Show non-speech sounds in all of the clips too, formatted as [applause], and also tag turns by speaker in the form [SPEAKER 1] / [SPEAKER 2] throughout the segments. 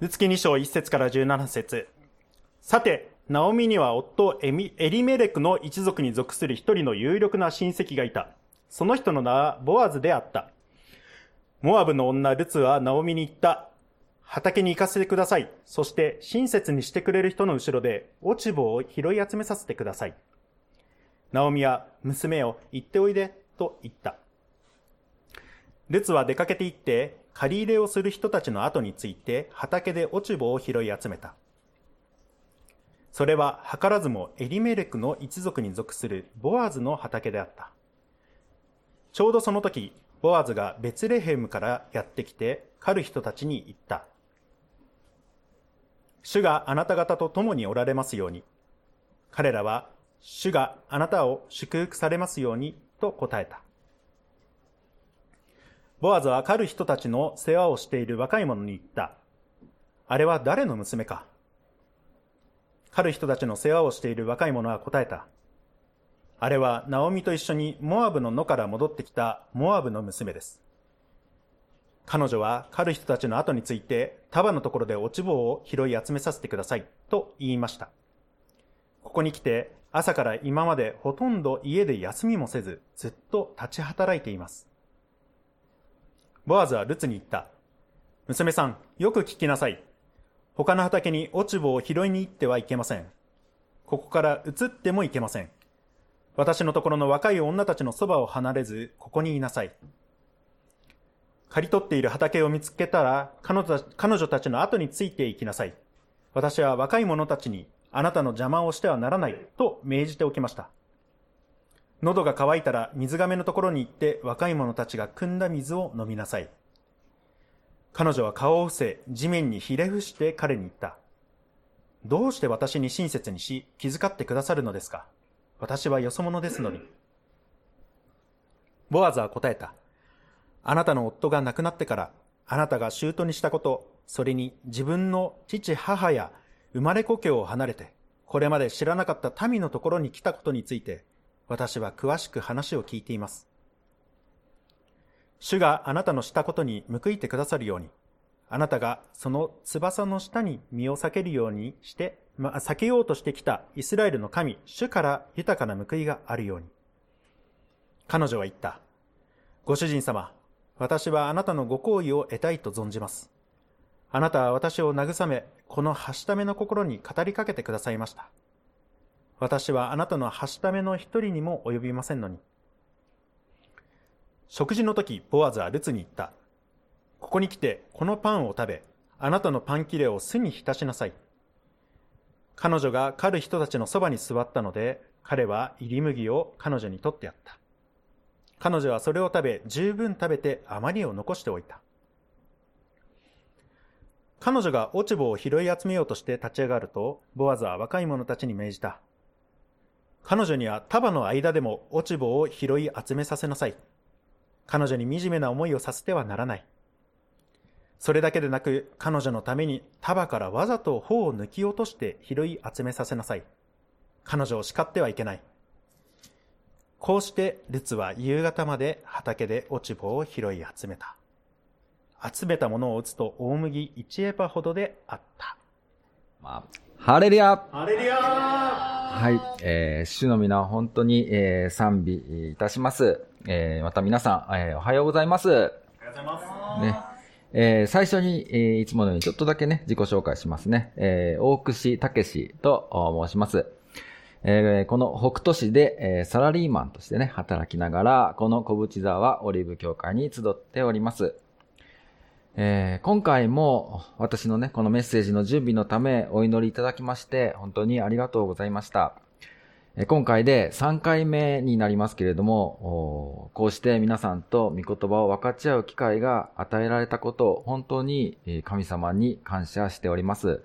[SPEAKER 1] ルツキ2章1節から17節さて、ナオミには夫エリメレクの一族に属する一人の有力な親戚がいた。その人の名はボアズであった。モアブの女ルツはナオミに言った。畑に行かせてください。そして親切にしてくれる人の後ろで落ち葉を拾い集めさせてください。ナオミは娘を行っておいでと言った。ルツは出かけて行って借り入れをする人たちの後について畑で落ち葉を拾い集めた。それは図らずもエリメレクの一族に属するボアズの畑であった。ちょうどその時、ボアズがベツレヘムからやってきて狩る人たちに言った。主があなた方と共におられますように。彼らは、主があなたを祝福されますようにと答えた。ボアズは狩る人たちの世話をしている若い者に言った。あれは誰の娘か？狩る人たちの世話をしている若い者は答えた。あれはナオミと一緒にモアブの野から戻ってきたモアブの娘です。彼女は狩る人たちの後について束のところで落ち葉を拾い集めさせてくださいと言いました。ここに来て朝から今までほとんど家で休みもせずずっと立ち働いています。ボアズはルツに言った。娘さん、よく聞きなさい。他の畑に落ち葉を拾いに行ってはいけません。ここから移ってもいけません。私のところの若い女たちのそばを離れず、ここにいなさい。刈り取っている畑を見つけたら、彼女たちの後についていきなさい。私は若い者たちに、あなたの邪魔をしてはならない、と命じておきました。喉が渇いたら水亀のところに行って若い者たちが汲んだ水を飲みなさい。彼女は顔を伏せ、地面にひれ伏して彼に言った。どうして私に親切にし、気遣ってくださるのですか？私はよそ者ですのに。ボアズは答えた。あなたの夫が亡くなってから、あなたが舅にしたこと、それに自分の父母や生まれ故郷を離れて、これまで知らなかった民のところに来たことについて、私は詳しく話を聞いています。主があなたのしたことに報いてくださるように、あなたがその翼の下に身を避けるようにして、まあ、避けようとしてきたイスラエルの神、主から豊かな報いがあるように。彼女は言った。ご主人様、私はあなたのご好意を得たいと存じます。あなたは私を慰め、このはしための心に語りかけてくださいました。私はあなたのはしための一人にも及びませんのに。食事の時、ボアズはルツに言った。ここに来て、このパンを食べ、あなたのパン切れを巣に浸しなさい。彼女が狩る人たちのそばに座ったので、彼は入り麦を彼女に取ってやった。彼女はそれを食べ、十分食べて余りを残しておいた。彼女が落ち葉を拾い集めようとして立ち上がると、ボアズは若い者たちに命じた。彼女には束の間でも落ち葉を拾い集めさせなさい。彼女に惨めな思いをさせてはならない。それだけでなく、彼女のために束からわざと頬を抜き落として拾い集めさせなさい。彼女を叱ってはいけない。こうしてルツは夕方まで畑で落ち葉を拾い集めた。集めたものを打つと大麦1エパほどであった。
[SPEAKER 2] まあ、ハレリア
[SPEAKER 1] ハレリア
[SPEAKER 2] はい、えー、主の皆本当に、えー、賛美いたします。えー、また皆さん、えー、おはようございます。おはよ
[SPEAKER 1] うございます。
[SPEAKER 2] ね。えー、最初に、えー、いつものようにちょっとだけね、自己紹介しますね。えー、大串武史と申します。えー、この北斗市で、えー、サラリーマンとしてね、働きながら、この小淵沢オリーブ協会に集っております。えー、今回も私のね、このメッセージの準備のためお祈りいただきまして、本当にありがとうございました。今回で3回目になりますけれども、こうして皆さんと御言葉を分かち合う機会が与えられたことを本当に神様に感謝しております。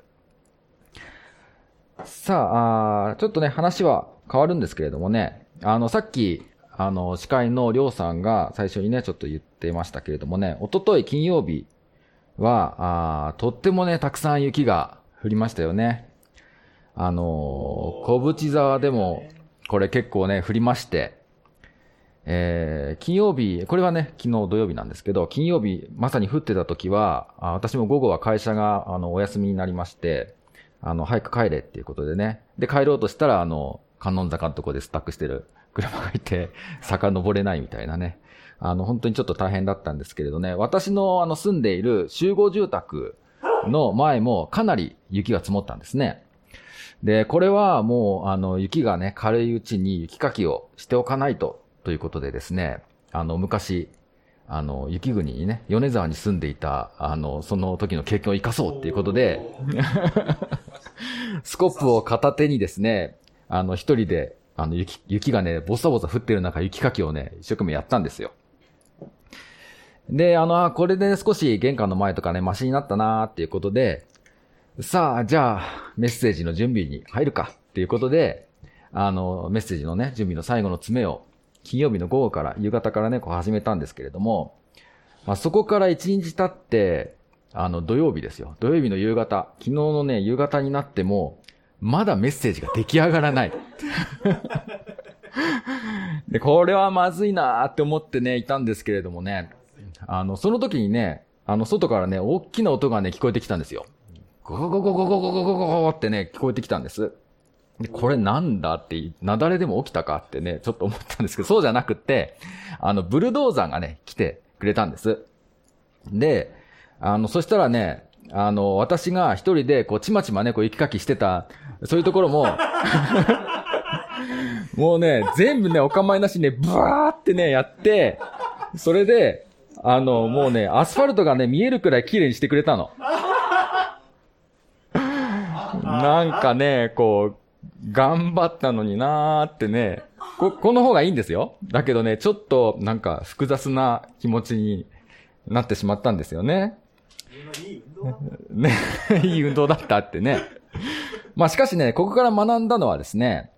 [SPEAKER 2] さあちょっとね、話は変わるんですけれどもね、あの、さっき、あの、司会のりょうさんが最初にね、ちょっと言ってましたけれどもね、おととい金曜日は、あとってもね、たくさん雪が降りましたよね。あの、小淵沢でも、これ結構ね、降りまして、えー、金曜日、これはね、昨日土曜日なんですけど、金曜日、まさに降ってた時は、あ私も午後は会社が、あの、お休みになりまして、あの、早く帰れっていうことでね。で、帰ろうとしたら、あの、観音坂のとこでスタックしてる車がいて、坂登れないみたいなね。あの、本当にちょっと大変だったんですけれどね。私の、あの、住んでいる集合住宅の前もかなり雪が積もったんですね。で、これはもう、あの、雪がね、軽いうちに雪かきをしておかないとということでですね、あの、昔、あの、雪国にね、米沢に住んでいた、あの、その時の経験を生かそうっていうことで、[laughs] スコップを片手にですね、あの、一人で、あの、雪、雪がね、ボサボサ降ってる中、雪かきをね、一生懸命やったんですよ。で、あの、これで少し玄関の前とかね、マシになったなーっていうことで、さあ、じゃあ、メッセージの準備に入るかっていうことで、あの、メッセージのね、準備の最後の詰めを金曜日の午後から、夕方からね、こう始めたんですけれども、まあ、そこから一日経って、あの、土曜日ですよ。土曜日の夕方、昨日のね、夕方になっても、まだメッセージが出来上がらない。[laughs] で、これはまずいなーって思ってね、いたんですけれどもね、あの、その時にね、あの、外からね、大きな音がね、聞こえてきたんですよ。ゴゴゴゴゴゴゴゴゴゴゴってね、聞こえてきたんです。で、これなんだって、雪崩でも起きたかってね、ちょっと思ったんですけど、そうじゃなくって、あの、ブルドーザーがね、来てくれたんです。で、あの、そしたらね、あの、私が一人で、こう、ちまちまね、こう、雪かきしてた、そういうところも、もうね、全部ね、お構いなしにね、ブワーってね、やって、それで、あの、もうね、アスファルトがね、見えるくらい綺麗にしてくれたの。[laughs] なんかね、こう、頑張ったのになーってね、こ、この方がいいんですよ。だけどね、ちょっとなんか複雑な気持ちになってしまったんですよね。ね、[laughs] いい運動だったってね。まあしかしね、ここから学んだのはですね、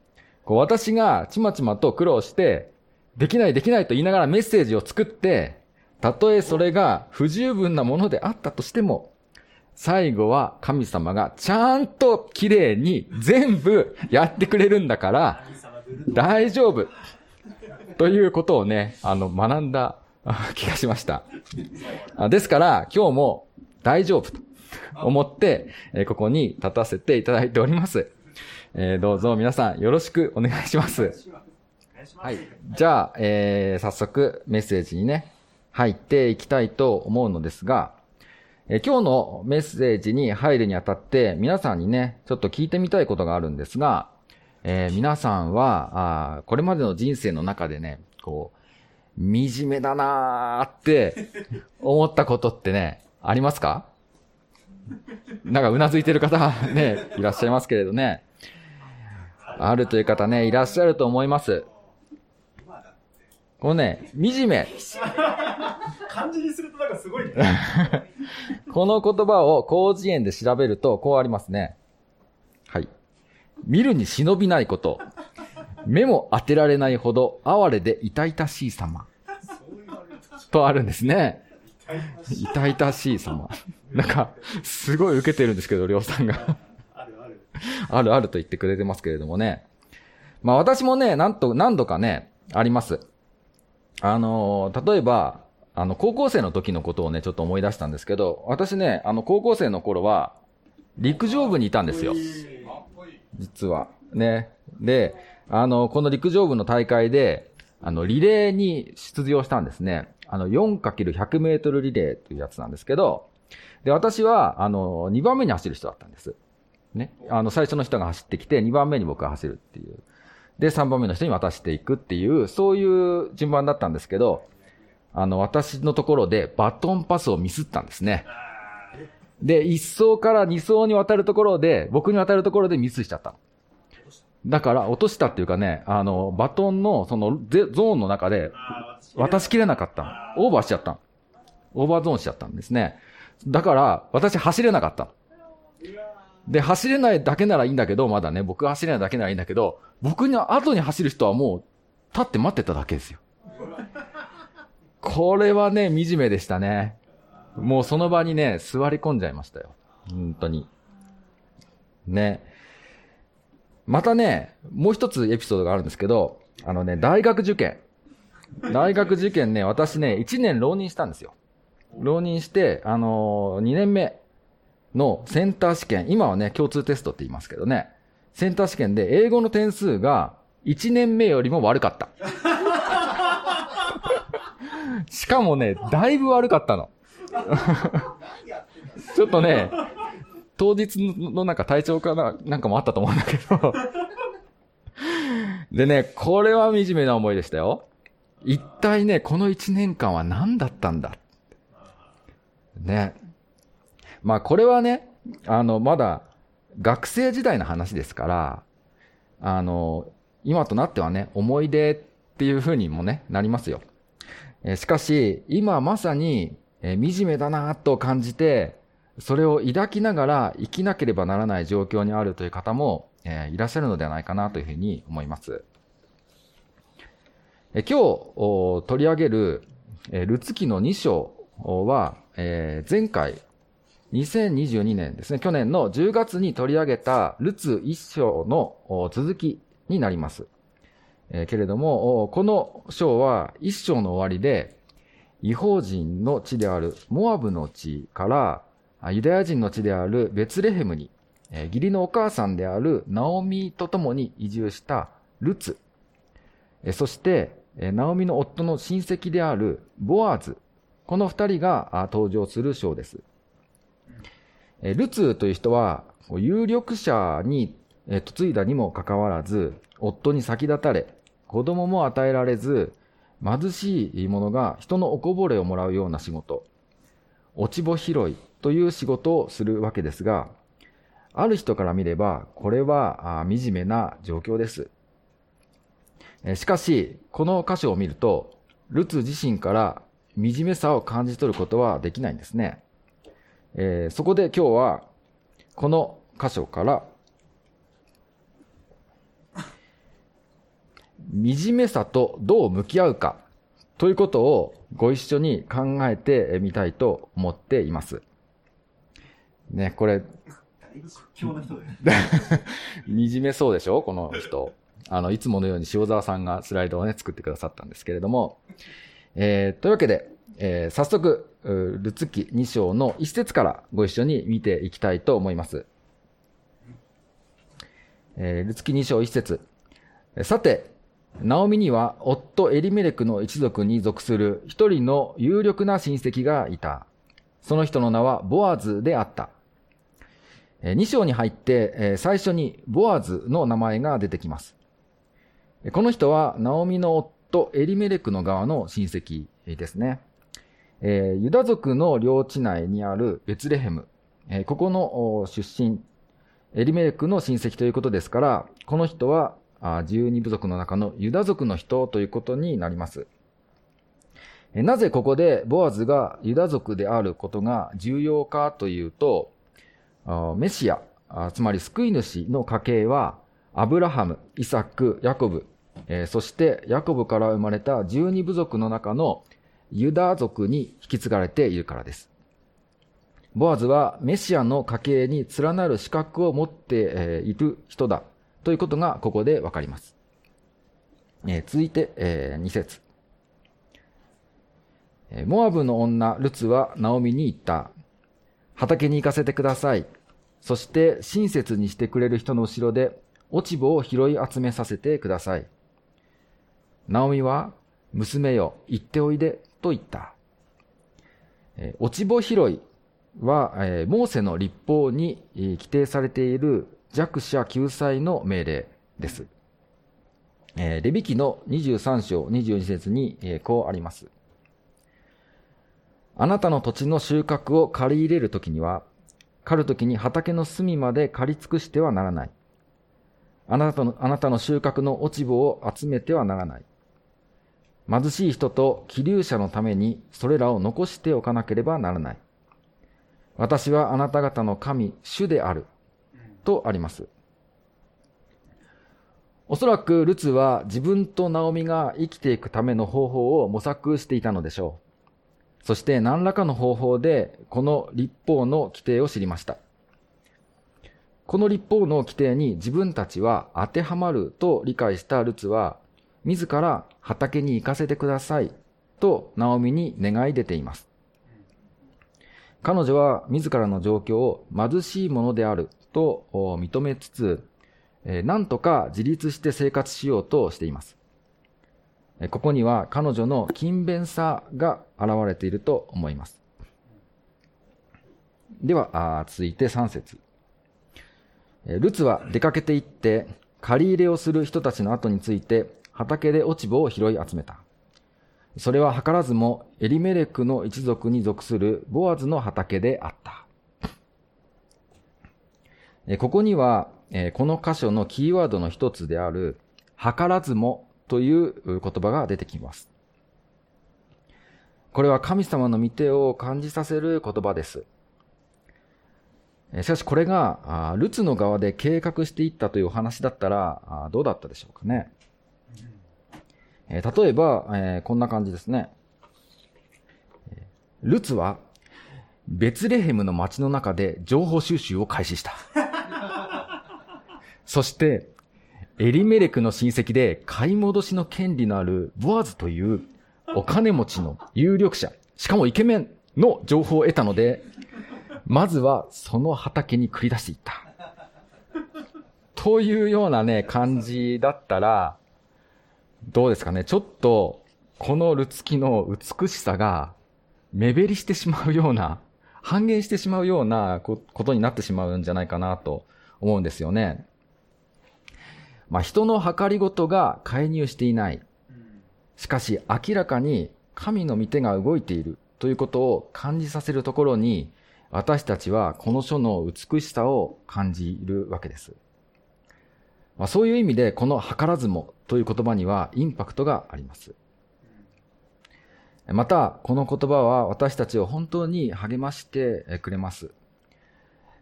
[SPEAKER 2] こう私がちまちまと苦労して、できないできないと言いながらメッセージを作って、たとえそれが不十分なものであったとしても、最後は神様がちゃんと綺麗に全部やってくれるんだから、大丈夫。ということをね、あの、学んだ気がしました。ですから、今日も大丈夫と思って、ここに立たせていただいております。えどうぞ皆さんよろしくお願いします。はい。じゃあ、えー、早速メッセージにね、入っていきたいと思うのですが、え今日のメッセージに入るにあたって、皆さんにね、ちょっと聞いてみたいことがあるんですが、えー、皆さんはあ、これまでの人生の中でね、こう、惨めだなーって思ったことってね、ありますか？なんかうなずいてる方ね、いらっしゃいますけれどね。あるという方ね、いらっしゃると思います。このね、惨め。
[SPEAKER 1] 漢字にするとなんかすごいね。[laughs]
[SPEAKER 2] この言葉を広辞苑で調べると、こうありますね。はい。見るに忍びないこと。目も当てられないほど哀れで痛々しい様。とあるんですね。痛々しい様。なんか、すごい受けてるんですけど、りょうさんがあるある。あるあると言ってくれてますけれどもね。まあ私もね、なんと、何度かね、あります。あのー、例えば、あの、高校生の時のことをね、ちょっと思い出したんですけど、私ね、あの、高校生の頃は、陸上部にいたんですよ。実は。ね。で、あの、この陸上部の大会で、あの、リレーに出場したんですね。あの、4×100 メートルリレーというやつなんですけど、で、私は、あの、2番目に走る人だったんです。ね。あの、最初の人が走ってきて、2番目に僕が走るっていう。で、3番目の人に渡していくっていう、そういう順番だったんですけど、あの、私のところでバトンパスをミスったんですね。で、1走から2走に渡るところで、僕に渡るところでミスしちゃった。だから、落としたっていうかね、あの、バトンの、その、ゾーンの中で、渡しきれなかった。オーバーしちゃった。オーバーゾーンしちゃったんですね。だから、私走れなかった。で、走れないだけならいいんだけど、まだね、僕が走れないだけならいいんだけど、僕に後に走る人はもう、立って待ってただけですよ。これはね、惨めでしたね。もうその場にね、座り込んじゃいましたよ。本当に。ね。またね、もう一つエピソードがあるんですけど、あのね、大学受験。大学受験ね、私ね、1年浪人したんですよ。浪人して、あのー、2年目のセンター試験、今はね、共通テストって言いますけどね、センター試験で英語の点数が1年目よりも悪かった。しかもね、だいぶ悪かったの。ちょっとね、当日のなんか体調かな、なんかもあったと思うんだけど。でね、これは惨めな思いでしたよ。一体ね、この一年間は何だったんだ。ね。まあこれはね、あの、まだ学生時代の話ですから、あの、今となってはね、思い出っていう風にもね、なりますよ。しかし、今まさに、え惨めだなと感じて、それを抱きながら生きなければならない状況にあるという方も、えいらっしゃるのではないかなというふうに思います。え今日取り上げる、えルツ記の2章は、え前回、2022年ですね、去年の10月に取り上げたルツ1章の続きになります。えーけれども、この章は1章の終わりで、違法人の地であるモアブの地から、ユダヤ人の地であるベツレヘムに、えー義理のお母さんであるナオミと共に移住したルツ、えーそして、えーナオミの夫の親戚であるボアズ、この二人が登場する章です。えールツという人は、有力者にえ嫁いだにもかかわらず、夫に先立たれ、子供も与えられず、貧しい者が人のおこぼれをもらうような仕事、落ち穂拾いという仕事をするわけですが、ある人から見れば、これは惨めな状況です。しかし、この箇所を見ると、ルツ自身から惨めさを感じ取ることはできないんですね。えそこで今日は、この箇所から、惨めさとどう向き合うかということをご一緒に考えてみたいと思っています。ね、これ。[laughs] 惨めそうでしょ？この人。あの、いつものように塩沢さんがスライドをね、作ってくださったんですけれども。えーというわけで、えー早速、ルツ記2章の一節からご一緒に見ていきたいと思います。えールツ記2章一節。えーさて、ナオミには夫エリメレクの一族に属する一人の有力な親戚がいた。その人の名はボアズであった。えー2章に入って、最初にボアズの名前が出てきます。この人は、ナオミの夫、エリメレクの側の親戚ですね。ユダ族の領地内にあるベツレヘム。ここの出身、エリメレクの親戚ということですから、この人は、あ十二部族の中のユダ族の人ということになります。なぜここでボアズがユダ族であることが重要かというと、メシア、つまり救い主の家系は、アブラハム、イサク、ヤコブ、そしてヤコブから生まれた十二部族の中のユダ族に引き継がれているからです。ボアズはメシアの家系に連なる資格を持っている人だということがここでわかります。えー続いて、え2節モアブの女ルツはナオミに言った。畑に行かせてください。そして親切にしてくれる人の後ろで落ち穂を拾い集めさせてください。ナオミは、娘よ、行っておいで、と言った。落ち穂拾いは、モーセの立法に規定されている弱者救済の命令です。えーレビ記の23章22節に、えーこうあります。あなたの土地の収穫を借り入れるときには、狩るときに畑の隅まで刈り尽くしてはならない。あなたの、あなたの収穫の落ち穂を集めてはならない。貧しい人と気流者のためにそれらを残しておかなければならない。私はあなた方の神、主である。とあります。おそらくルツは自分とナオミが生きていくための方法を模索していたのでしょう。そして何らかの方法でこの立法の規定を知りました。この立法の規定に自分たちは当てはまると理解したルツは、自ら畑に行かせてくださいとナオミに願い出ています。彼女は自らの状況を貧しいものであると認めつつ、なんとか自立して生活しようとしています。ここには彼女の勤勉さが現れていると思います。では、続いて3節ルツは出かけて行って、借り入れをする人たちの後について、畑で落ち葉を拾い集めた。それは図らずもエリメレクの一族に属するボアズの畑であった。ここには、この箇所のキーワードの一つである、図らずもという言葉が出てきます。これは神様の御手を感じさせる言葉です。しかしこれが、ルツの側で計画していったというお話だったら、どうだったでしょうかね。例えば、こんな感じですね。ルツは、ベツレヘムの街の中で情報収集を開始した。そして、エリメレクの親戚で買い戻しの権利のあるボアズというお金持ちの有力者、しかもイケメンの情報を得たので、まずはその畑に繰り出していった。というようなね、感じだったら、どうですかね。ちょっと、このルツキの美しさが、目減りしてしまうような、半減してしまうようなことになってしまうんじゃないかなと思うんですよね。まあ、人の計りごとが介入していない。しかし明らかに神の御手が動いているということを感じさせるところに、私たちはこの書の美しさを感じるわけです。まあ、そういう意味で、この図らずもという言葉にはインパクトがあります。また、この言葉は私たちを本当に励ましてくれます。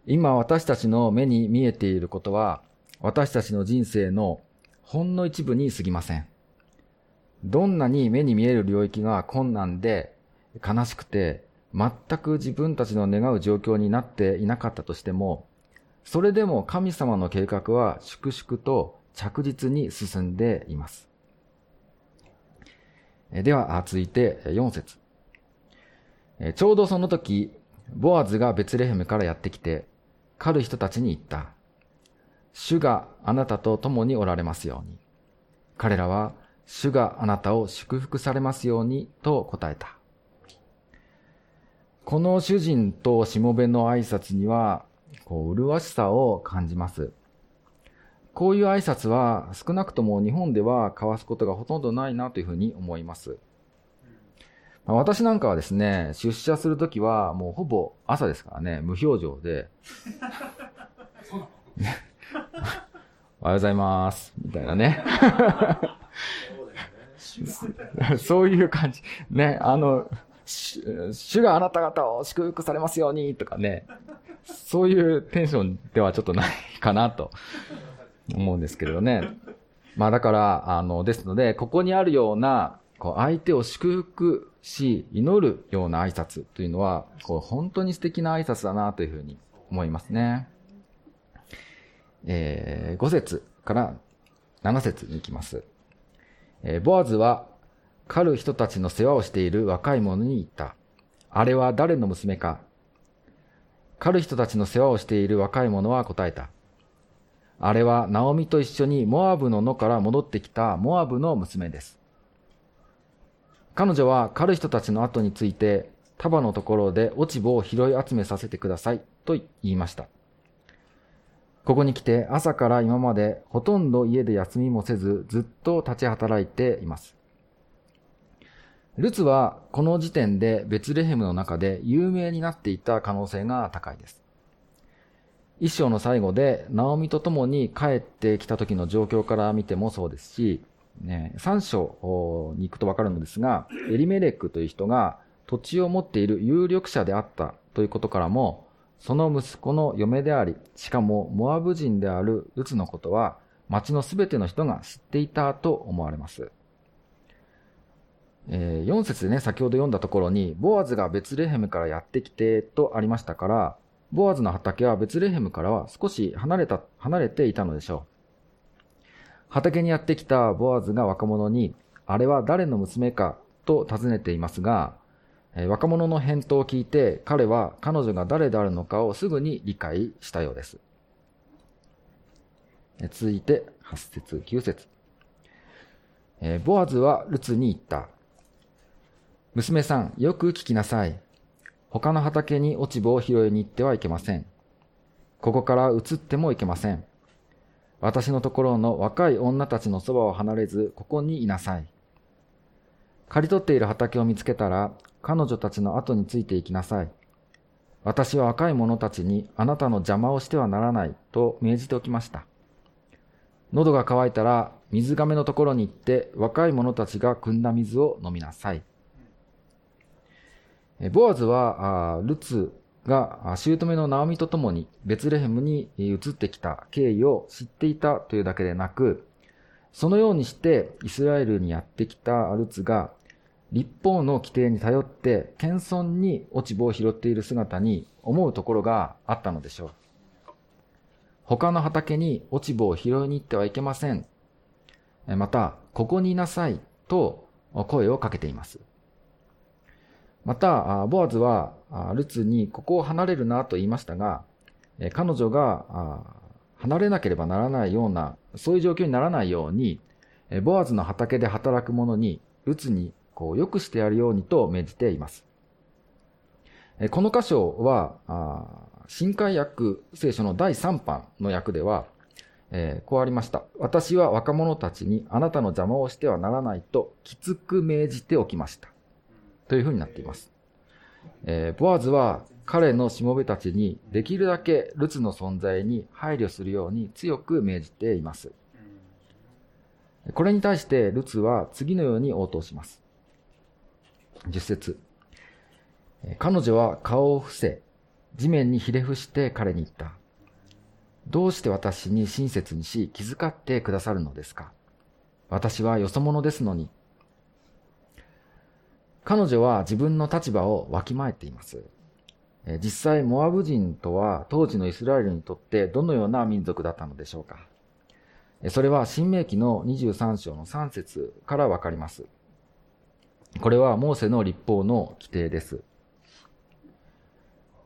[SPEAKER 2] 今私たちの目に見えていることは、私たちの人生のほんの一部に過ぎません。どんなに目に見える領域が困難で悲しくて全く自分たちの願う状況になっていなかったとしても、それでも神様の計画は粛々と着実に進んでいます。では、続いて4節ちょうどその時、ボアズがベツレヘムからやってきて、狩る人たちに言った。主があなたと共におられますように。彼らは、主があなたを祝福されますようにと答えた。この主人としもべの挨拶には、こう、麗しさを感じます。こういう挨拶は少なくとも日本では交わすことがほとんどないなというふうに思います。ま、私なんかはですね、出社するときはもうほぼ朝ですからね、無表情で、[laughs] おはようございます、みたいなね。そう [laughs] いう感じ。ね、あの、主があなた方を祝福されますようにとかね、そういうテンションではちょっとないかなと思うんですけれどね。まあだから、あの、ですので、ここにあるような、こう、相手を祝福し、祈るような挨拶というのは、こう、本当に素敵な挨拶だなというふうに思いますね。えー、5節から7節に行きます。えー、ボアズは、狩る人たちの世話をしている若い者に言った。あれは誰の娘か狩る人たちの世話をしている若い者は答えた。あれはナオミと一緒にモアブの野から戻ってきたモアブの娘です。彼女は狩る人たちの後について束のところで落ち葉を拾い集めさせてくださいと言いました。ここに来て朝から今までほとんど家で休みもせずずっと立ち働いています。ルツはこの時点でベツレヘムの中で有名になっていた可能性が高いです。一章の最後で、ナオミと共に帰ってきた時の状況から見てもそうですし、ね、三章に行くとわかるのですが、エリメレックという人が土地を持っている有力者であったということからも、その息子の嫁であり、しかもモアブ人であるルツのことは、町のすべての人が知っていたと思われます。えー、4節でね、先ほど読んだところに、ボアズがベツレヘムからやってきてとありましたから、ボアズの畑はベツレヘムからは少し離れた、離れていたのでしょう。畑にやってきたボアズが若者に、あれは誰の娘かと尋ねていますが、若者の返答を聞いて彼は彼女が誰であるのかをすぐに理解したようです。続いて8節9節ボアズはルツに言った。娘さん、よく聞きなさい。他の畑に落ち葉を拾いに行ってはいけません。ここから移ってもいけません。私のところの若い女たちのそばを離れず、ここにいなさい。刈り取っている畑を見つけたら、彼女たちの後についていきなさい。私は若い者たちにあなたの邪魔をしてはならないと命じておきました。喉が渇いたら水亀のところに行って若い者たちが汲んだ水を飲みなさい。ボアズは、ルツが姑のナオミと共にベツレヘムに移ってきた経緯を知っていたというだけでなく、そのようにしてイスラエルにやってきたルツが立法の規定に頼って謙遜に落ち葉を拾っている姿に思うところがあったのでしょう。他の畑に落ち葉を拾いに行ってはいけません。また、ここにいなさいと声をかけています。また、ボアズは、ルツにここを離れるなと言いましたが、彼女が離れなければならないような、そういう状況にならないように、ボアズの畑で働く者に、ルツにこう良くしてやるようにと命じています。この箇所は、新海訳聖書の第3版の訳では、えー、こうありました。私は若者たちにあなたの邪魔をしてはならないときつく命じておきました。というふうになっています。えー、ボアズは彼のしもべたちにできるだけルツの存在に配慮するように強く命じています。これに対してルツは次のように応答します。10節彼女は顔を伏せ、地面にひれ伏して彼に言った。どうして私に親切にし気遣ってくださるのですか？私はよそ者ですのに、彼女は自分の立場をわきまえています。実際、モアブ人とは当時のイスラエルにとってどのような民族だったのでしょうか？それは新明記の23章の3節からわかります。これはモーセの立法の規定です。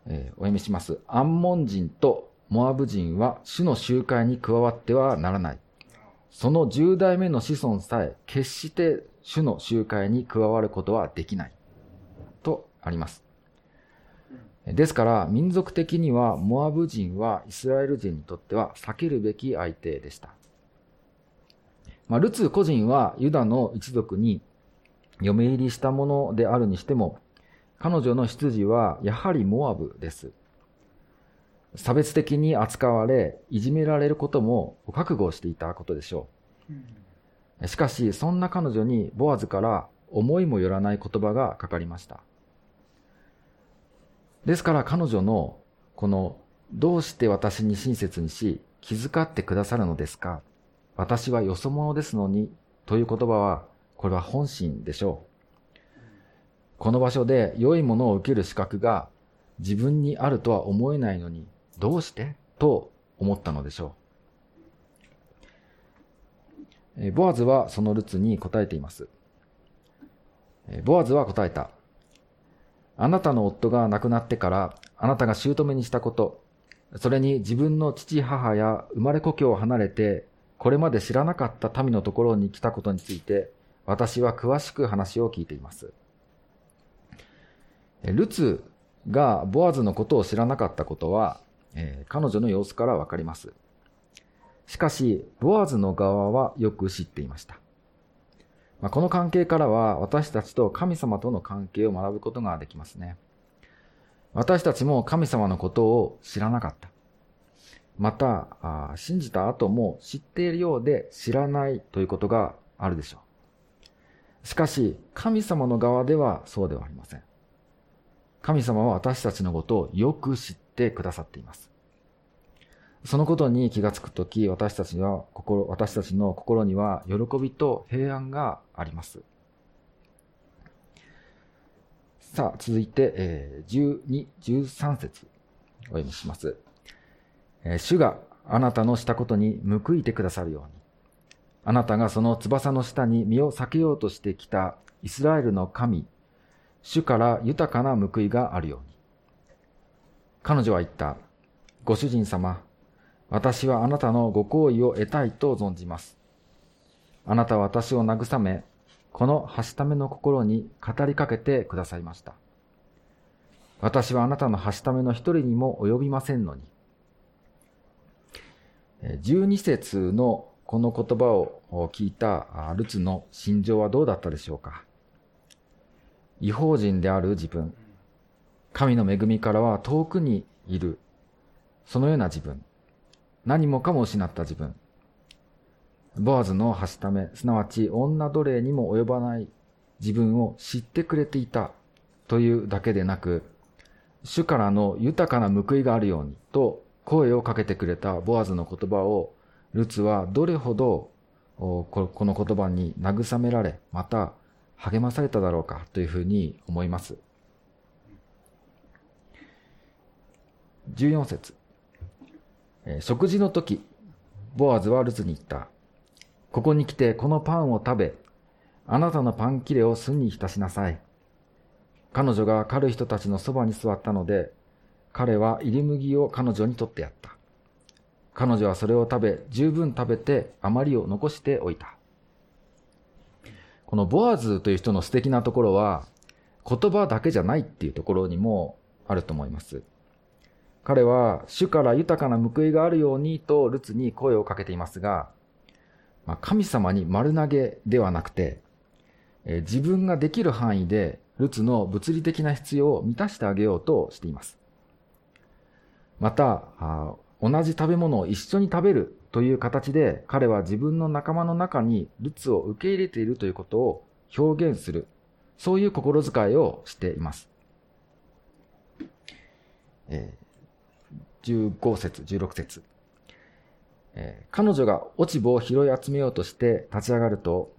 [SPEAKER 2] えー、お読みします。アンモン人とモアブ人は主の集会に加わってはならない。その10代目の子孫さえ決して主の集会に加わることはできない。とあります。ですから、民族的にはモアブ人はイスラエル人にとっては避けるべき相手でした。まあ、ルツ個人はユダの一族に嫁入りしたものであるにしても、彼女の出自はやはりモアブです。差別的に扱われ、いじめられることも覚悟していたことでしょう。しかし、そんな彼女にボアズから思いもよらない言葉がかかりました。ですから彼女のこのどうして私に親切にし気遣ってくださるのですか？私はよそ者ですのにという言葉はこれは本心でしょう。この場所で良いものを受ける資格が自分にあるとは思えないのにどうして？と思ったのでしょう。ボアズはそのルツに答えています。ボアズは答えた。あなたの夫が亡くなってから、あなたが姑にしたこと、それに自分の父母や生まれ故郷を離れて、これまで知らなかった民のところに来たことについて、私は詳しく話を聞いています。ルツがボアズのことを知らなかったことは、えー、彼女の様子からわかります。しかし、ボアズの側はよく知っていました。まあ、この関係からは私たちと神様との関係を学ぶことができますね。私たちも神様のことを知らなかった。また、信じた後も知っているようで知らないということがあるでしょう。しかし、神様の側ではそうではありません。神様は私たちのことをよく知ってくださっています。そのことに気がつくとき、私たちは心、私たちの心には喜びと平安があります。さあ、続いて、えー、12、13節お読みします。え、主があなたのしたことに報いてくださるように。あなたがその翼の下に身を避けようとしてきたイスラエルの神、主から豊かな報いがあるように。彼女は言った。ご主人様、私はあなたのご好意を得たいと存じます。あなたは私を慰め、このはしための心に語りかけてくださいました。私はあなたのはしための一人にも及びませんのに。12節のこの言葉を聞いたルツの心情はどうだったでしょうか？違法人である自分、神の恵みからは遠くにいる、そのような自分、何もかも失った自分、ボアズのはしため、すなわち女奴隷にも及ばない自分を知ってくれていたというだけでなく、主からの豊かな報いがあるようにと声をかけてくれたボアズの言葉を、ルツはどれほどこの言葉に慰められ、また励まされただろうかというふうに思います。14節食事の時、ボアズはルツに言った。ここに来てこのパンを食べ、あなたのパン切れを巣に浸しなさい。彼女が狩る人たちのそばに座ったので、彼は入り麦を彼女に取ってやった。彼女はそれを食べ、十分食べて余りを残しておいた。このボアズという人の素敵なところは、言葉だけじゃないっていうところにもあると思います。彼は主から豊かな報いがあるようにとルツに声をかけていますが、まあ、神様に丸投げではなくて、えー、自分ができる範囲でルツの物理的な必要を満たしてあげようとしています。また、同じ食べ物を一緒に食べるという形で彼は自分の仲間の中にルツを受け入れているということを表現する、そういう心遣いをしています。えー、15節、16節。えー、彼女が落ち葉を拾い集めようとして立ち上がると、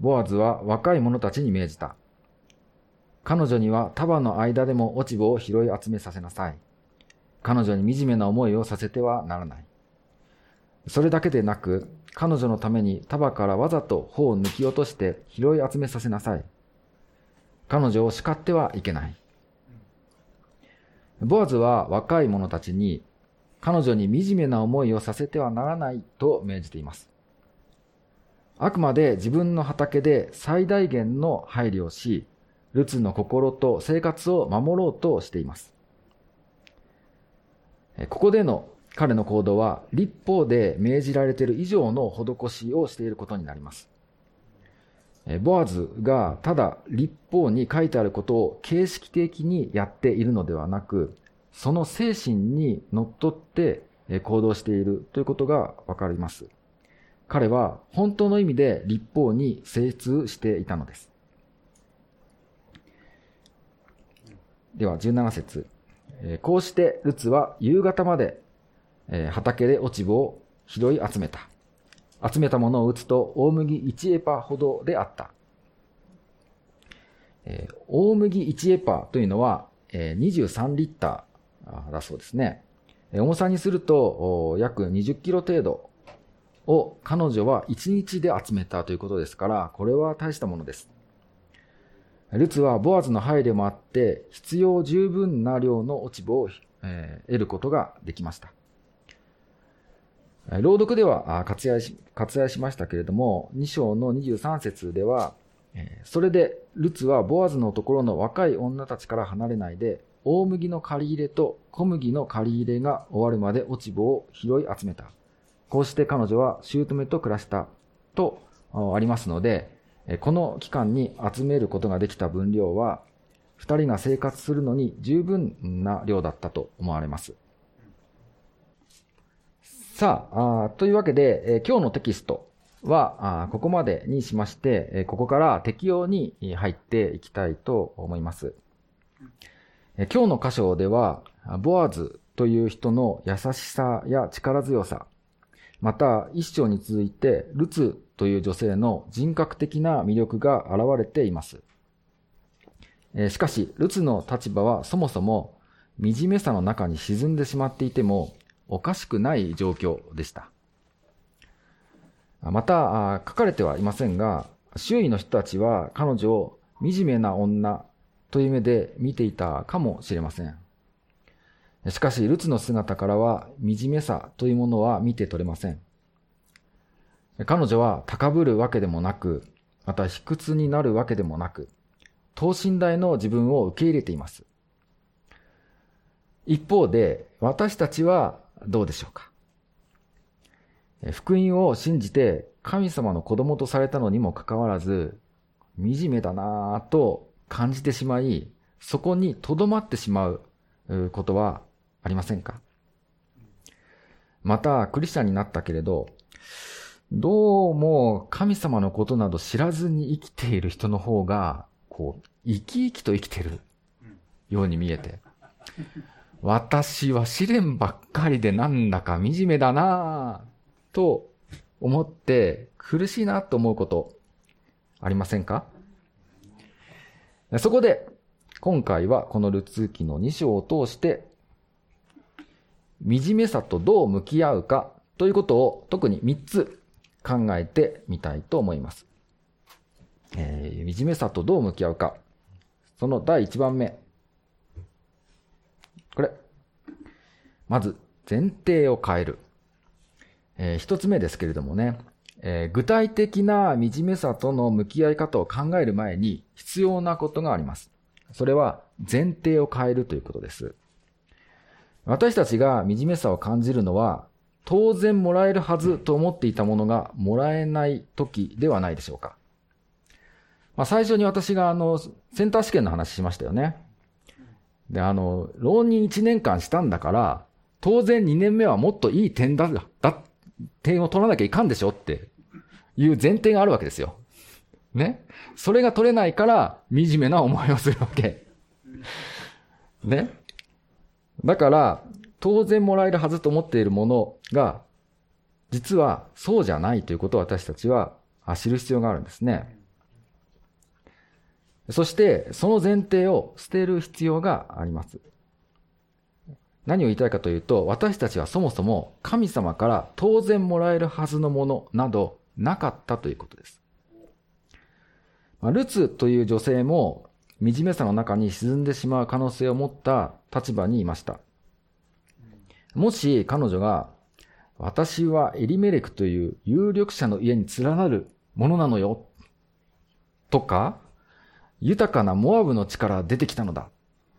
[SPEAKER 2] ボアズは若い者たちに命じた。彼女には束の間でも落ち葉を拾い集めさせなさい。彼女に惨めな思いをさせてはならない。それだけでなく、彼女のために束からわざと穂を抜き落として拾い集めさせなさい。彼女を叱ってはいけない。ボアズは若い者たちに彼女に惨めな思いをさせてはならないと命じています。あくまで自分の畑で最大限の配慮をし、ルツの心と生活を守ろうとしています。ここでの彼の行動は立法で命じられている以上の施しをしていることになります。ボアズがただ立法に書いてあることを形式的にやっているのではなく、その精神にのっとって行動しているということがわかります。彼は本当の意味で立法に精通していたのです。では17節こうしてルツは夕方まで畑で落ち葉を拾い集めた。集めたものを打つと大麦1エパほどであった。大麦1エパというのは23リッターだそうですね。重さにすると約20キロ程度を彼女は1日で集めたということですから、これは大したものです。ルツはボアズの配慮もあって、必要十分な量の落ち葉を、え、得ることができました。朗読では割愛し割愛しましたけれども、2章の23節では、それでルツはボアズのところの若い女たちから離れないで、大麦の借り入れと小麦の借り入れが終わるまで落ち葉を拾い集めた。こうして彼女は姑と暮らしたとありますので、この期間に集めることができた分量は、二人が生活するのに十分な量だったと思われます。さあ、あというわけで、え今日のテキストはあここまでにしまして、えここから適用に入っていきたいと思います。え今日の箇所では、ボアズという人の優しさや力強さ、また一章に続いてルツという女性の人格的な魅力が現れています。しかし、ルツの立場はそもそも惨めさの中に沈んでしまっていてもおかしくない状況でした。また、書かれてはいませんが、周囲の人たちは彼女を惨めな女という目で見ていたかもしれません。しかし、ルツの姿からは惨めさというものは見て取れません。彼女は高ぶるわけでもなく、また卑屈になるわけでもなく、等身大の自分を受け入れています。一方で、私たちはどうでしょうか？福音を信じて神様の子供とされたのにもかかわらず、惨めだなぁと感じてしまい、そこに留まってしまうことはありませんか？また、クリスチャンになったけれど、どうも神様のことなど知らずに生きている人の方が、こう、生き生きと生きてるように見えて、[laughs] 私は試練ばっかりでなんだか惨めだなぁ、と思って苦しいなと思うことありませんか？そこで、今回はこのルツ記の2章を通して、惨めさとどう向き合うかということを特に3つ考えてみたいと思います。えー、惨めさとどう向き合うか。その第1番目。これ。まず、前提を変える。えー、一つ目ですけれどもね、えー、具体的な惨めさとの向き合い方を考える前に必要なことがあります。それは前提を変えるということです。私たちが惨めさを感じるのは、当然もらえるはずと思っていたものがもらえない時ではないでしょうか。まあ、最初に私があの、センター試験の話しましたよね。で、あの、浪人1年間したんだから、当然2年目はもっといい点だ、だ、点を取らなきゃいかんでしょっていう前提があるわけですよ。ね。それが取れないから、惨めな思いをするわけ。ね。だから、当然もらえるはずと思っているものが、実はそうじゃないということを私たちは知る必要があるんですね。そして、その前提を捨てる必要があります。何を言いたいかというと、私たちはそもそも神様から当然もらえるはずのものなどなかったということです。ルツという女性も惨めさの中に沈んでしまう可能性を持った立場にいました。もし彼女が、私はエリメレクという有力者の家に連なるものなのよ、とか、豊かなモアブの地から出てきたのだ、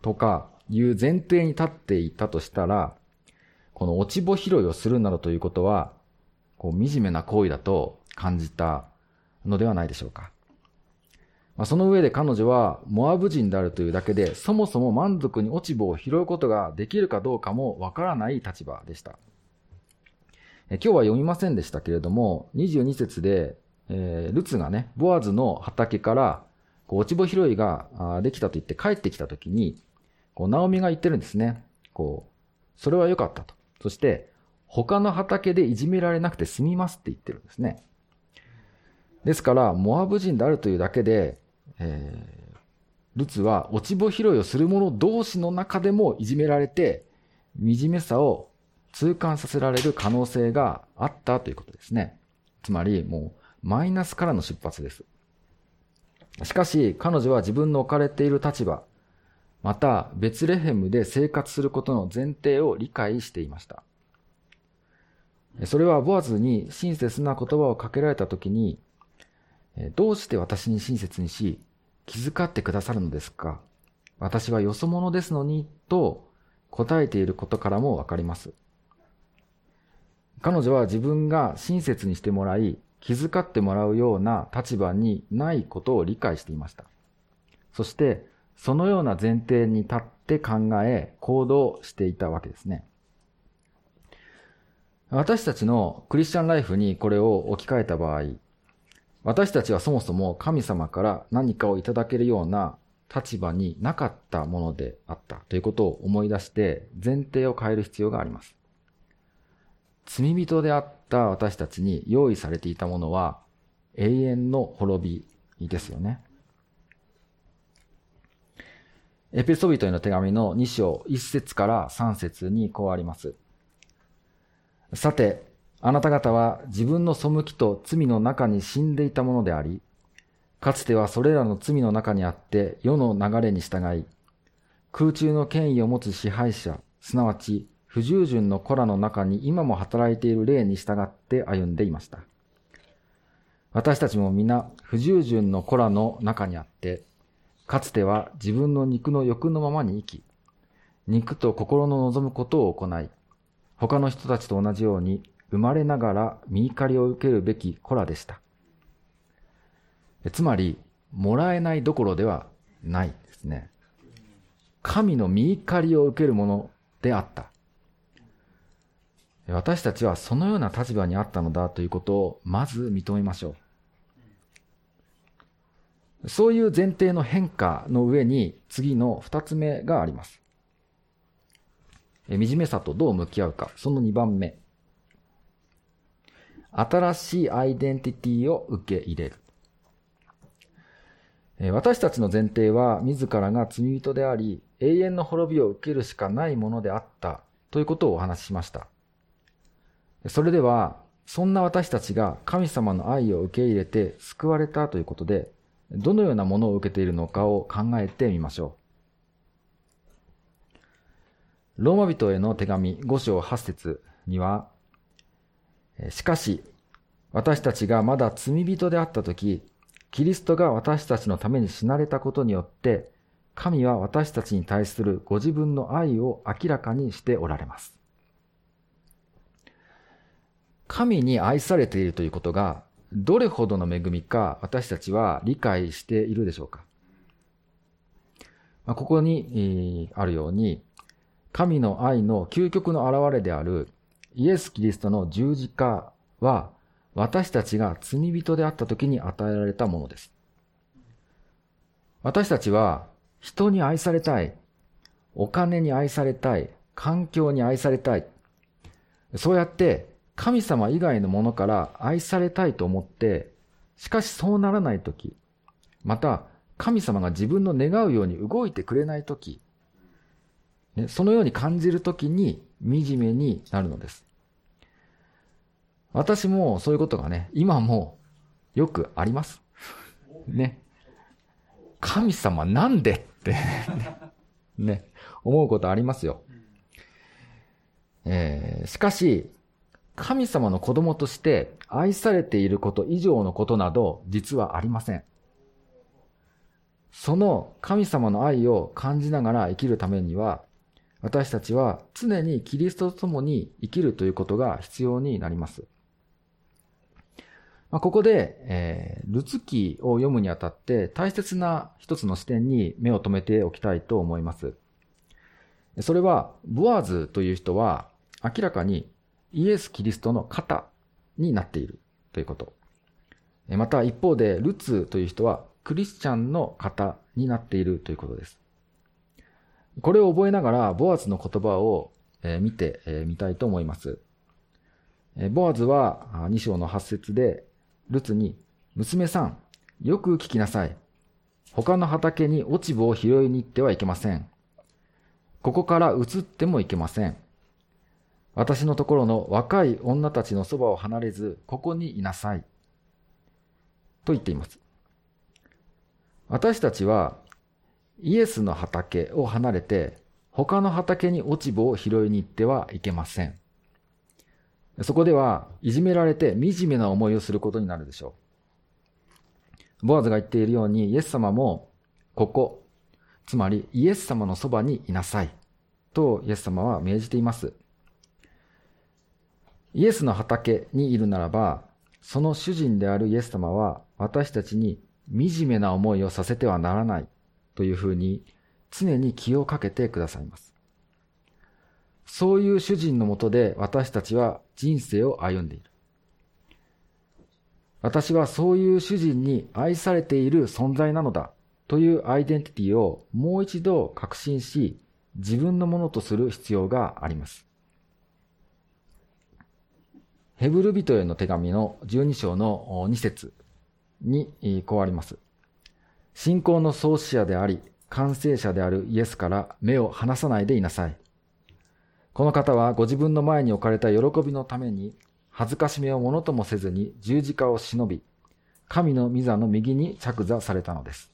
[SPEAKER 2] とか、いう前提に立っていたとしたら、この落ち穂拾いをするなどということは、こう惨めな行為だと感じたのではないでしょうか。まあ、その上で彼女はモアブ人であるというだけで、そもそも満足に落ち穂を拾うことができるかどうかもわからない立場でした。今日は読みませんでしたけれども、22節で、えー、ルツがね、ボアズの畑から、落ち穂拾いができたと言って帰ってきたときに、こう、ナオミが言ってるんですね。こう、それは良かったと。そして、他の畑でいじめられなくて済みますって言ってるんですね。ですから、モアブ人であるというだけで、えー、ルツは落ち穂拾いをする者同士の中でもいじめられて、惨めさを痛感させられる可能性があったということですね。つまり、もう、マイナスからの出発です。しかし、彼女は自分の置かれている立場、また、ベツレヘムで生活することの前提を理解していました。それはボアズに親切な言葉をかけられたときに、どうして私に親切にし、気遣ってくださるのですか？私はよそ者ですのに、と答えていることからもわかります。彼女は自分が親切にしてもらい、気遣ってもらうような立場にないことを理解していました。そして、そのような前提に立って考え、行動していたわけですね。私たちのクリスチャンライフにこれを置き換えた場合、私たちはそもそも神様から何かをいただけるような立場になかったものであったということを思い出して前提を変える必要があります。罪人であった私たちに用意されていたものは永遠の滅びですよね。エペソビトへの手紙の2章1節から3節にこうあります。さて、あなた方は自分の背きと罪の中に死んでいたものであり、かつてはそれらの罪の中にあって世の流れに従い、空中の権威を持つ支配者、すなわち不従順の子らの中に今も働いている霊に従って歩んでいました。私たちも皆不従順の子らの中にあって、かつては自分の肉の欲のままに生き、肉と心の望むことを行い、他の人たちと同じように生まれながら見怒りを受けるべき子らでした。つまり、もらえないどころではないですね。神の見怒りを受けるものであった。私たちはそのような立場にあったのだということをまず認めましょう。そういう前提の変化の上に次の二つ目があります。惨めさとどう向き合うか、その二番目。新しいアイデンティティを受け入れる。私たちの前提は自らが罪人であり、永遠の滅びを受けるしかないものであったということをお話ししました。それでは、そんな私たちが神様の愛を受け入れて救われたということで、どのようなものを受けているのかを考えてみましょう。ローマ人への手紙5章8節には、しかし、私たちがまだ罪人であったとき、キリストが私たちのために死なれたことによって、神は私たちに対するご自分の愛を明らかにしておられます。神に愛されているということが、どれほどの恵みか私たちは理解しているでしょうか。ここにあるように、神の愛の究極の表れであるイエス・キリストの十字架は、私たちが罪人であった時に与えられたものです。私たちは人に愛されたい、お金に愛されたい、環境に愛されたい。そうやって神様以外のものから愛されたいと思って、しかしそうならない時、また神様が自分の願うように動いてくれない時、ね、そのように感じる時に惨めになるのです。私もそういうことがね、今もよくあります。ね。神様なんでってね、思うことありますよ。えー、しかし、神様の子供として愛されていること以上のことなど実はありません。その神様の愛を感じながら生きるためには、私たちは常にキリストと共に生きるということが必要になります。まあ、ここで、えー、ルツ記を読むにあたって大切な一つの視点に目を留めておきたいと思います。それは、ボアーズという人は明らかにイエス・キリストの肩になっているということ。また一方で、ルツという人はクリスチャンの肩になっているということです。これを覚えながら、ボアズの言葉を見てみたいと思います。ボアズは2章の8節で、ルツに、娘さん、よく聞きなさい。他の畑に落ち葉を拾いに行ってはいけません。ここから移ってもいけません。私のところの若い女たちのそばを離れず、ここにいなさい。と言っています。私たちはイエスの畑を離れて、他の畑に落ち葉を拾いに行ってはいけません。そこでは、いじめられて惨めな思いをすることになるでしょう。ボアズが言っているように、イエス様も、ここ、つまりイエス様のそばにいなさい。とイエス様は命じています。イエスの畑にいるならば、その主人であるイエス様は私たちに惨めな思いをさせてはならないというふうに常に気をかけてくださいます。そういう主人のもとで私たちは人生を歩んでいる。私はそういう主人に愛されている存在なのだというアイデンティティをもう一度確信し自分のものとする必要があります。ヘブル人への手紙の12章の2節にこうあります。信仰の創始者であり、完成者であるイエスから目を離さないでいなさい。この方はご自分の前に置かれた喜びのために、恥ずかしめをものともせずに十字架を忍び、神の御座の右に着座されたのです。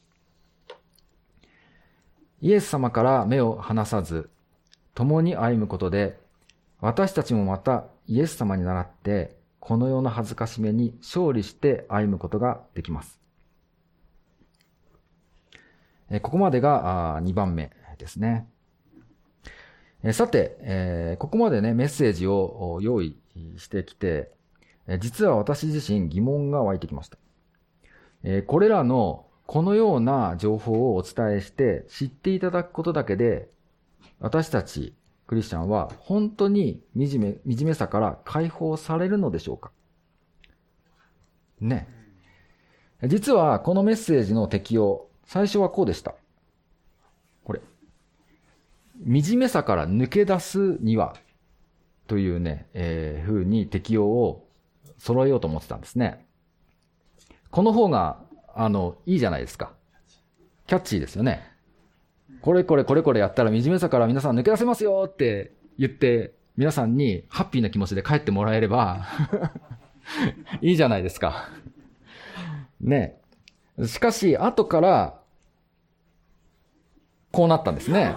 [SPEAKER 2] イエス様から目を離さず、共に歩むことで、私たちもまたイエス様に倣って、このような恥ずかしめに勝利して歩むことができます。ここまでが2番目ですね。さて、ここまでね、メッセージを用意してきて、実は私自身疑問が湧いてきました。これらのこのような情報をお伝えして知っていただくことだけで、私たちクリスチャンは本当に惨め、惨めさから解放されるのでしょうかね。実はこのメッセージの適用、最初はこうでした。これ。惨めさから抜け出すには、というね、えー、風に適用を揃えようと思ってたんですね。この方があの、いいじゃないですか。キャッチーですよね。これこれこれこれやったら惨めさから皆さん抜け出せますよって言って、皆さんにハッピーな気持ちで帰ってもらえれば [laughs] いいじゃないですか。ね。しかし、後から、こうなったんですね。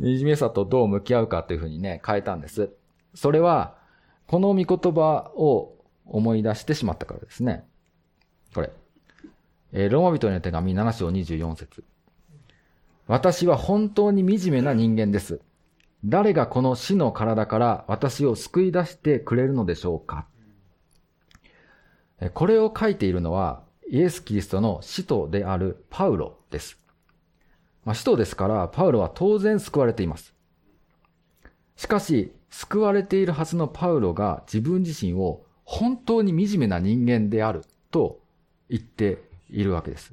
[SPEAKER 2] 惨めさとどう向き合うかというふうにね、変えたんです。それは、この御言葉を思い出してしまったからですね。これ。えー、ローマ人への手紙7章24節私は本当に惨めな人間です。誰がこの死の体から私を救い出してくれるのでしょうかこれを書いているのは、イエス・キリストの使徒であるパウロです。まあ、使徒ですから、パウロは当然救われています。しかし、救われているはずのパウロが自分自身を本当に惨めな人間であると言っているわけです。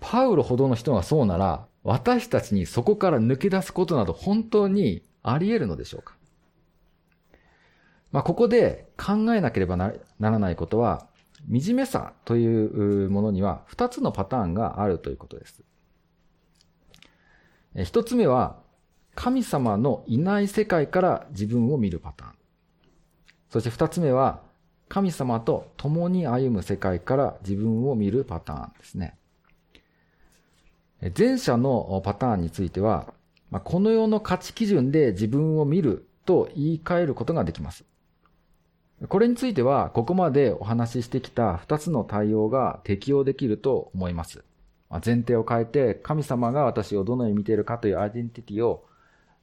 [SPEAKER 2] パウロほどの人がそうなら、私たちにそこから抜け出すことなど本当にあり得るのでしょうかまあ、ここで考えなければならないことは、惨めさというものには二つのパターンがあるということです。一つ目は、神様のいない世界から自分を見るパターン。そして二つ目は、神様と共に歩む世界から自分を見るパターンですね。前者のパターンについては、この世の価値基準で自分を見ると言い換えることができます。これについては、ここまでお話ししてきた二つの対応が適用できると思います。前提を変えて、神様が私をどのように見ているかというアイデンティティを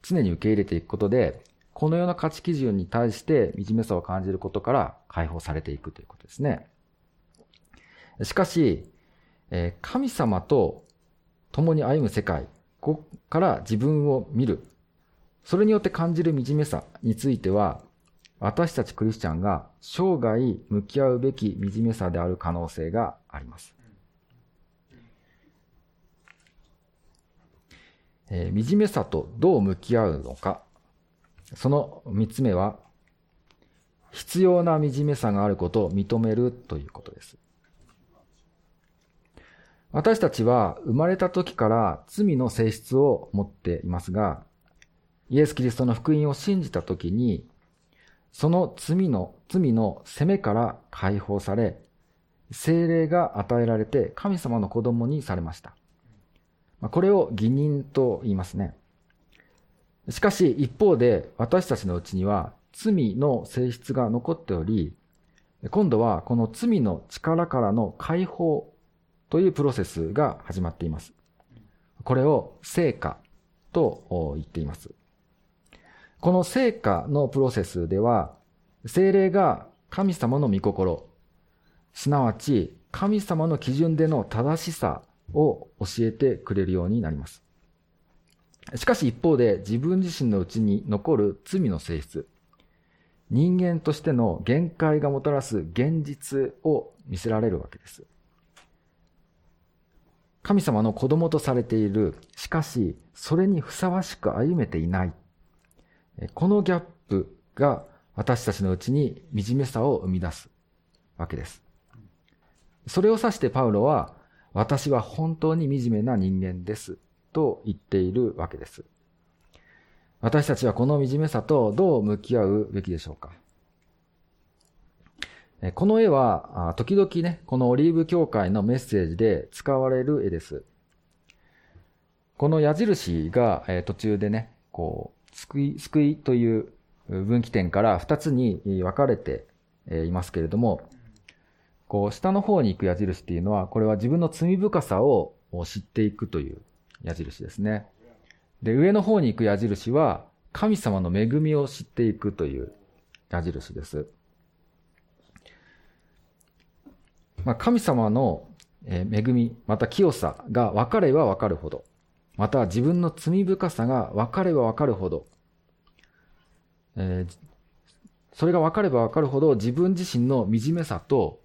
[SPEAKER 2] 常に受け入れていくことで、このような価値基準に対して惨めさを感じることから解放されていくということですね。しかし、神様と共に歩む世界、ここから自分を見る。それによって感じる惨めさについては、私たちクリスチャンが生涯向き合うべき惨めさである可能性があります。えー、惨めさとどう向き合うのかその三つ目は、必要な惨めさがあることを認めるということです。私たちは生まれた時から罪の性質を持っていますが、イエス・キリストの福音を信じた時に、その罪の、罪の責めから解放され、精霊が与えられて神様の子供にされました。これを義人と言いますね。しかし一方で私たちのうちには罪の性質が残っており、今度はこの罪の力からの解放というプロセスが始まっています。これを成果と言っています。この成果のプロセスでは、精霊が神様の御心、すなわち神様の基準での正しさを教えてくれるようになります。しかし一方で自分自身のうちに残る罪の性質、人間としての限界がもたらす現実を見せられるわけです。神様の子供とされている、しかしそれにふさわしく歩めていない。このギャップが私たちのうちに惨めさを生み出すわけです。それを指してパウロは、私は本当に惨めな人間ですと言っているわけです。私たちはこの惨めさとどう向き合うべきでしょうかこの絵は、時々ね、このオリーブ教会のメッセージで使われる絵です。この矢印が、途中でね、こう、救い、救いという分岐点から2つに分かれていますけれども、こう、下の方に行く矢印っていうのは、これは自分の罪深さを知っていくという矢印ですね。で、上の方に行く矢印は、神様の恵みを知っていくという矢印です。まあ、神様の恵み、また清さが分かれば分かるほど、また自分の罪深さが分かれば分かるほど、えー、それが分かれば分かるほど自分自身の惨めさと、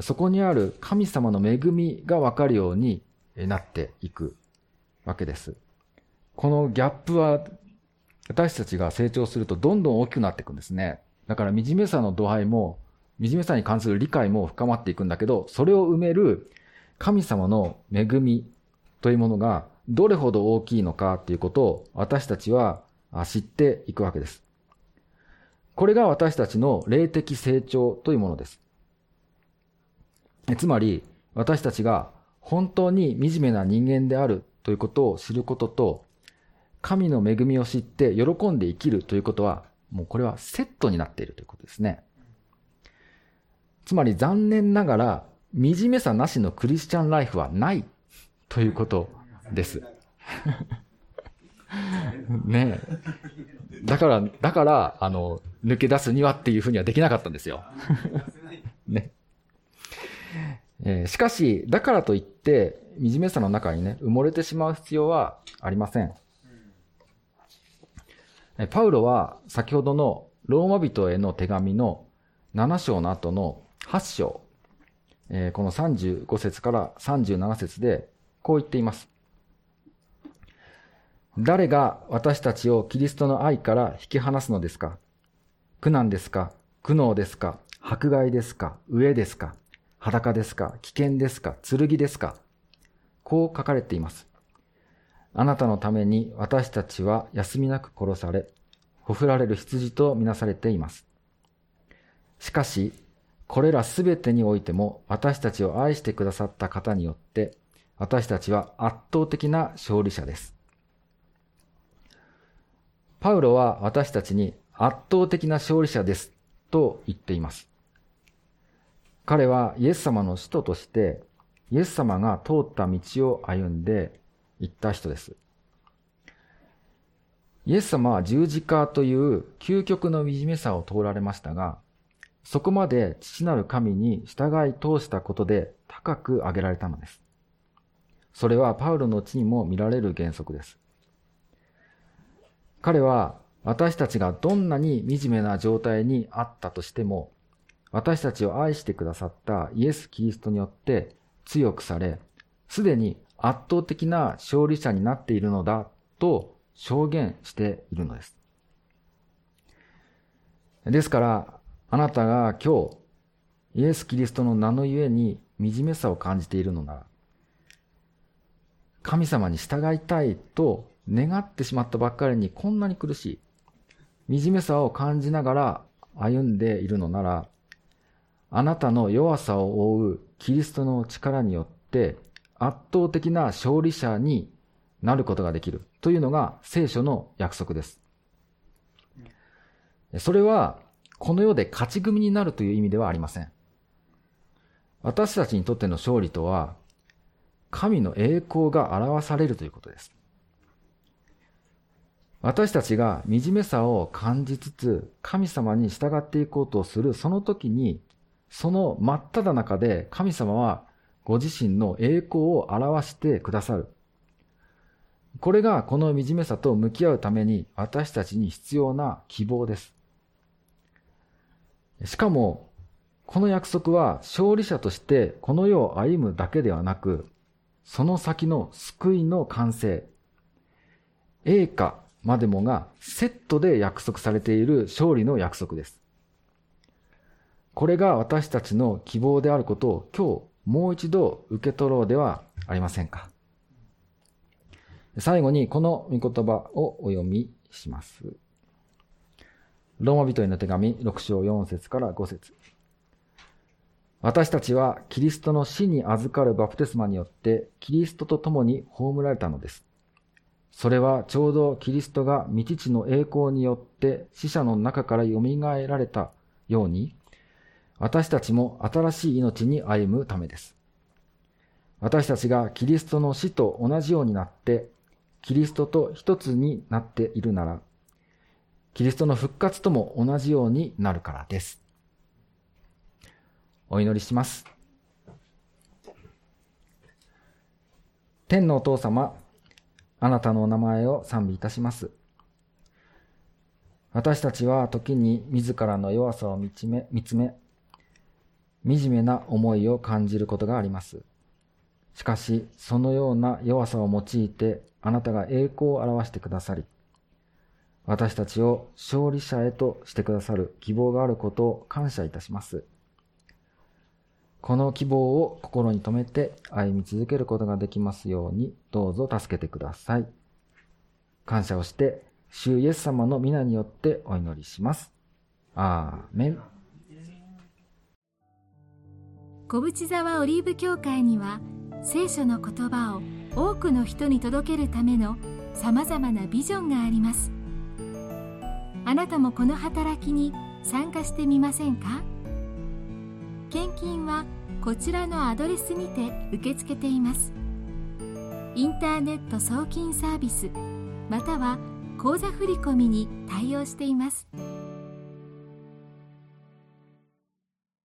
[SPEAKER 2] そこにある神様の恵みが分かるようになっていくわけです。このギャップは私たちが成長するとどんどん大きくなっていくんですね。だから惨めさの度合いも惨めさに関する理解も深まっていくんだけど、それを埋める神様の恵みというものがどれほど大きいのかっていうことを私たちは知っていくわけです。これが私たちの霊的成長というものです。つまり、私たちが本当に惨めな人間であるということを知ることと、神の恵みを知って喜んで生きるということは、もうこれはセットになっているということですね。つまり残念ながら、惨めさなしのクリスチャンライフはないということです。ねえ。だから、だから、あの、抜け出すにはっていうふうにはできなかったんですよ。ね。えー、しかし、だからといって、惨めさの中にね、埋もれてしまう必要はありません。パウロは先ほどのローマ人への手紙の7章の後の8章、えー、この35節から37節でこう言っています。誰が私たちをキリストの愛から引き離すのですか？苦難ですか？苦悩ですか？迫害ですか？飢えですか？裸ですか？危険ですか？剣ですか？こう書かれています。あなたのために私たちは休みなく殺され、ほふられる羊とみなされています。しかし、これらすべてにおいても私たちを愛してくださった方によって、私たちは圧倒的な勝利者です。パウロは私たちに圧倒的な勝利者ですと言っています。彼はイエス様の使徒として、イエス様が通った道を歩んで行った人です。イエス様は十字架という究極の惨めさを通られましたが、そこまで父なる神に従い通したことで高く上げられたのです。それはパウロの地にも見られる原則です。彼は私たちがどんなに惨めな状態にあったとしても、私たちを愛してくださったイエス・キリストによって強くされ、すでに圧倒的な勝利者になっているのだと証言しているのです。ですから、あなたが今日、イエス・キリストの名のゆえに惨めさを感じているのなら、神様に従いたいと願ってしまったばっかりにこんなに苦しい、惨めさを感じながら歩んでいるのなら、あなたの弱さを覆うキリストの力によって圧倒的な勝利者になることができるというのが聖書の約束です。それはこの世で勝ち組になるという意味ではありません。私たちにとっての勝利とは、神の栄光が表されるということです。私たちが惨めさを感じつつ、神様に従っていこうとするその時に、その真っ只中で神様はご自身の栄光を表してくださる。これがこの惨めさと向き合うために私たちに必要な希望です。しかも、この約束は勝利者としてこの世を歩むだけではなく、その先の救いの完成、栄華までもがセットで約束されている勝利の約束です。これが私たちの希望であることを今日もう一度受け取ろうではありませんか。最後にこの御言葉をお読みします。ローマ人への手紙6章4節から5節私たちはキリストの死に預かるバプテスマによってキリストと共に葬られたのです。それはちょうどキリストが未知の栄光によって死者の中から蘇られたように、私たちも新しい命に歩むためです。私たちがキリストの死と同じようになって、キリストと一つになっているなら、キリストの復活とも同じようになるからです。お祈りします。天のお父様、あなたのお名前を賛美いたします。私たちは時に自らの弱さを見つめ、見つめ、惨めな思いを感じることがあります。しかし、そのような弱さを用いて、あなたが栄光を表してくださり、私たちを勝利者へとしてくださる希望があることを感謝いたします。この希望を心に留めて歩み続けることができますように、どうぞ助けてください。感謝をして、主イエス様の皆によってお祈りします。アーメン。
[SPEAKER 3] 小淵沢オリーブ教会には、聖書の言葉を多くの人に届けるための様々なビジョンがあります。あなたもこの働きに参加してみませんか？献金はこちらのアドレスにて受け付けていますインターネット送金サービスまたは口座振込に対応しています。